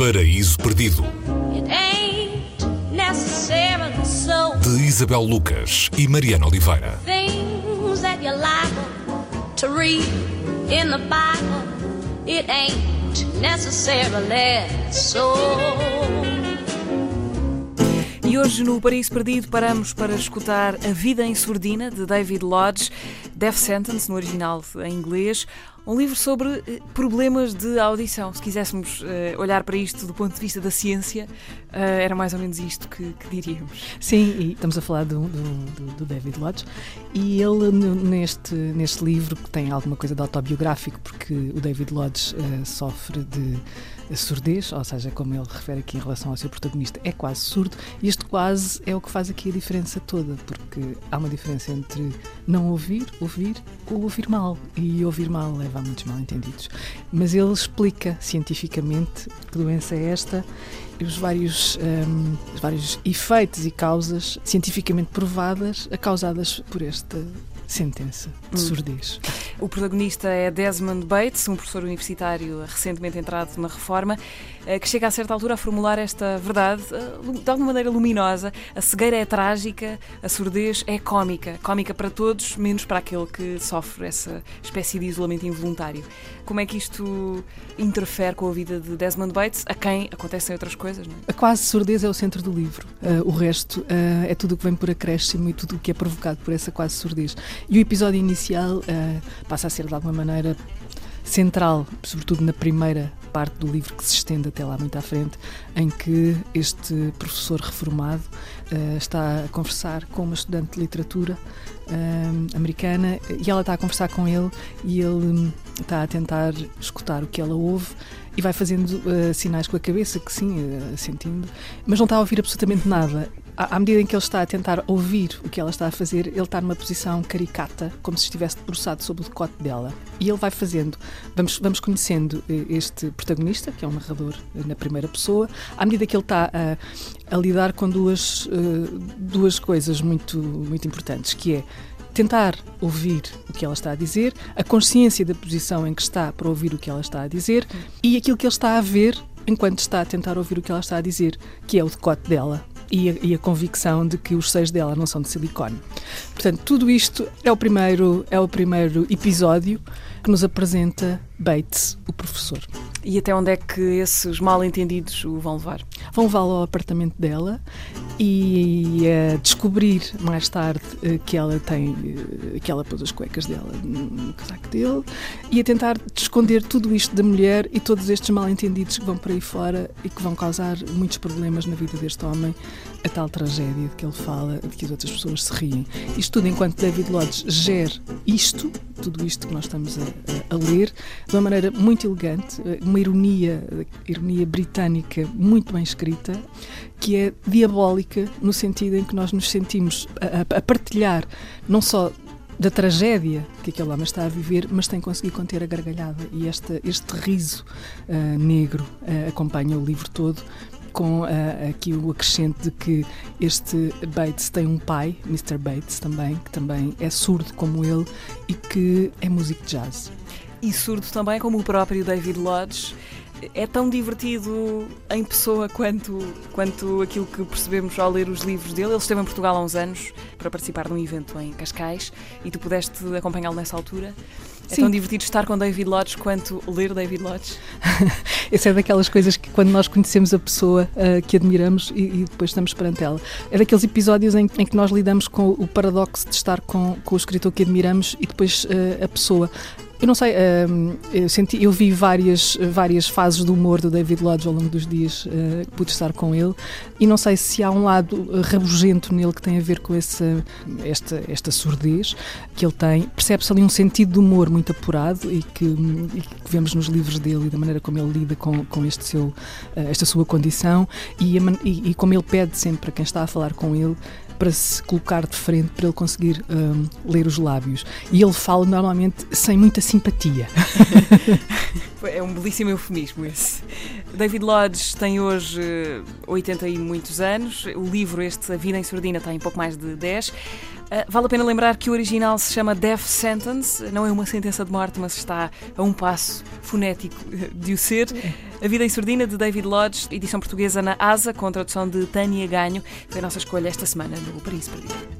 Paraíso Perdido, It ain't necessarily so. de Isabel Lucas e Mariana Oliveira. E hoje no Paraíso Perdido paramos para escutar A Vida em Surdina, de David Lodge, Death Sentence, no original em inglês, um livro sobre eh, problemas de audição. Se quiséssemos eh, olhar para isto do ponto de vista da ciência, eh, era mais ou menos isto que, que diríamos. Sim, e estamos a falar do, do- do- David Lodge e ele neste, neste livro que tem alguma coisa de autobiográfico porque o David Lodge eh, sofre de surdez, ou seja, como ele refere aqui em relação ao seu protagonista, é quase surdo e este quase é o que faz aqui a diferença toda, porque há uma diferença entre não ouvir, ouvir ou ouvir mal e ouvir mal leva a muitos mal entendidos. Mas ele explica cientificamente que doença é esta e os vários, hum, os vários efeitos e causas cientificamente provadas causadas por esta sentença de Hum. surdez. O protagonista é Desmond Bates, um professor universitário recentemente entrado na reforma, eh, que chega a certa altura a formular esta verdade eh, de alguma maneira luminosa. A cegueira é trágica, a surdez é cómica. Cómica para todos, menos para aquele que sofre essa espécie de isolamento involuntário. Como é que isto interfere com a vida de Desmond Bates, a quem acontecem outras coisas, não é? A quase surdez é o centro do livro. Ah, o resto ah, é tudo o que vem por acréscimo e tudo o que é provocado por essa quase surdez. E o episódio inicial ah, passa a ser de alguma maneira central, sobretudo na primeira parte do livro que se estende até lá muito à frente, em que este professor reformado ah, está a conversar com uma estudante de literatura ah, americana e ela está a conversar com ele e ele hum, está a tentar escutar o que ela ouve e vai fazendo ah, sinais com a cabeça, que sim, ah, sentindo, mas não está a ouvir absolutamente nada. À medida em que ele está a tentar ouvir o que ela está a fazer, ele está numa posição caricata, como se estivesse debruçado sobre o decote dela. E ele vai fazendo, vamos, vamos conhecendo eh, este protagonista, que é um narrador na primeira pessoa, à medida que ele está a, a lidar com duas, duas coisas muito, muito importantes, que é tentar ouvir o que ela está a dizer, a consciência da posição em que está para ouvir o que ela está a dizer e aquilo que ele está a ver enquanto está a tentar ouvir o que ela está a dizer, que é o decote dela. E a, e a convicção de que os seios dela não são de silicone. Portanto, tudo isto é o primeiro, é o primeiro episódio que nos apresenta Bates, o professor. E até onde é que esses mal-entendidos o vão levar? Vão levá-lo ao apartamento dela e a descobrir mais tarde eh, que ela tem eh, que ela pôs as cuecas dela no casaco dele e a tentar esconder tudo isto da mulher e todos estes mal-entendidos que vão por aí fora e que vão causar muitos problemas na vida deste homem, a tal tragédia de que ele fala, de que as outras pessoas se riem. Isto tudo enquanto David Lodge gera isto, tudo isto que nós estamos a, a- ler, de uma maneira muito elegante, eh, uma ironia, eh, ironia britânica muito bem escrita, que é diabólica no sentido em que nós nos sentimos a, a- partilhar não só da tragédia que aquele homem está a viver, mas tem conseguido conter a gargalhada e esta, este riso ah, negro ah, acompanha o livro todo com ah, aqui o acrescente de que este Bates tem um pai, Mr. Bates também, que também é surdo como ele e que é músico de jazz. E surdo também, como o próprio David Lodge. É tão divertido em pessoa quanto, quanto aquilo que percebemos ao ler os livros dele. Ele esteve em Portugal há uns anos para participar de um evento em Cascais e tu pudeste acompanhá-lo nessa altura. É Sim. tão divertido estar com David Lodge quanto ler David Lodge. Essa é daquelas coisas que quando nós conhecemos a pessoa ah, que admiramos e, e depois estamos perante ela. É daqueles episódios em, em que nós lidamos com o paradoxo de estar com, com o escritor que admiramos e depois ah, a pessoa. Eu não sei, ah, eu, senti, eu vi várias, várias fases do humor do David Lodge ao longo dos dias ah, que pude estar com ele e não sei se há um lado rabugento nele que tem a ver com esse, esta, esta surdez que ele tem. Percebe-se ali um sentido de humor muito apurado e que, e que vemos nos livros dele e da maneira como ele lida com, com este seu, eh, esta sua condição e, a e- e como ele pede sempre para quem está a falar com ele para se colocar de frente para ele conseguir hum, ler os lábios. E ele fala normalmente sem muita simpatia. É um belíssimo eufemismo esse. David Lodge tem hoje eh, 80 e muitos anos. O livro, este A Vida em Surdina, tem pouco mais de 10. Uh, vale a pena lembrar que o original se chama Death Sentence, não é uma sentença de morte, mas está a um passo fonético de o ser. A Vida em Sordina, de David Lodge, edição portuguesa na ASA, com tradução de Tânia Ganho, foi a nossa escolha esta semana no Paraíso Perdido.